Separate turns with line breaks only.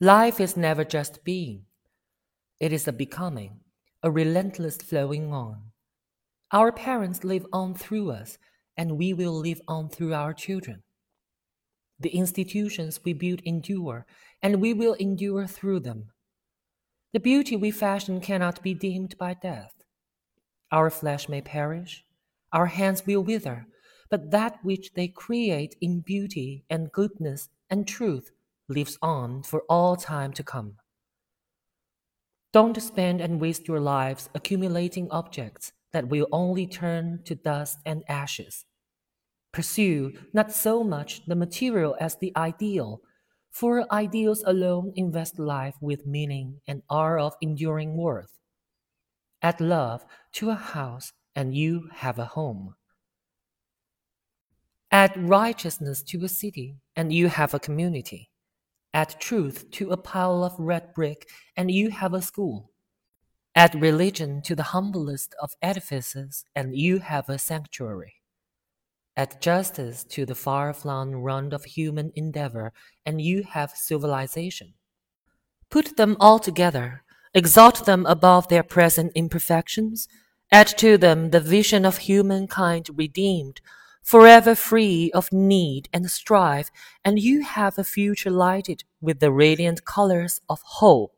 Life is never just being. It is a becoming, a relentless flowing on. Our parents live on through us, and we will live on through our children. The institutions we build endure, and we will endure through them. The beauty we fashion cannot be dimmed by death. Our flesh may perish, our hands will wither, but that which they create in beauty and goodness and truth lives on for all time to come. Don't spend and waste your lives accumulating objects that will only turn to dust and ashes. Pursue not so much the material as the ideal, for ideals alone invest life with meaning and are of enduring worth. Add love to a house, and you have a home. Add righteousness to a city, and you have a community. Add truth to a pile of red brick, and you have a school. Add religion to the humblest of edifices, and you have a sanctuary. Add justice to the far flung round of human endeavor, and you have civilization. Put them all together, exalt them above their present imperfections, add to them the vision of humankind redeemed forever free of need and strife, and you have a future lighted with the radiant colors of hope.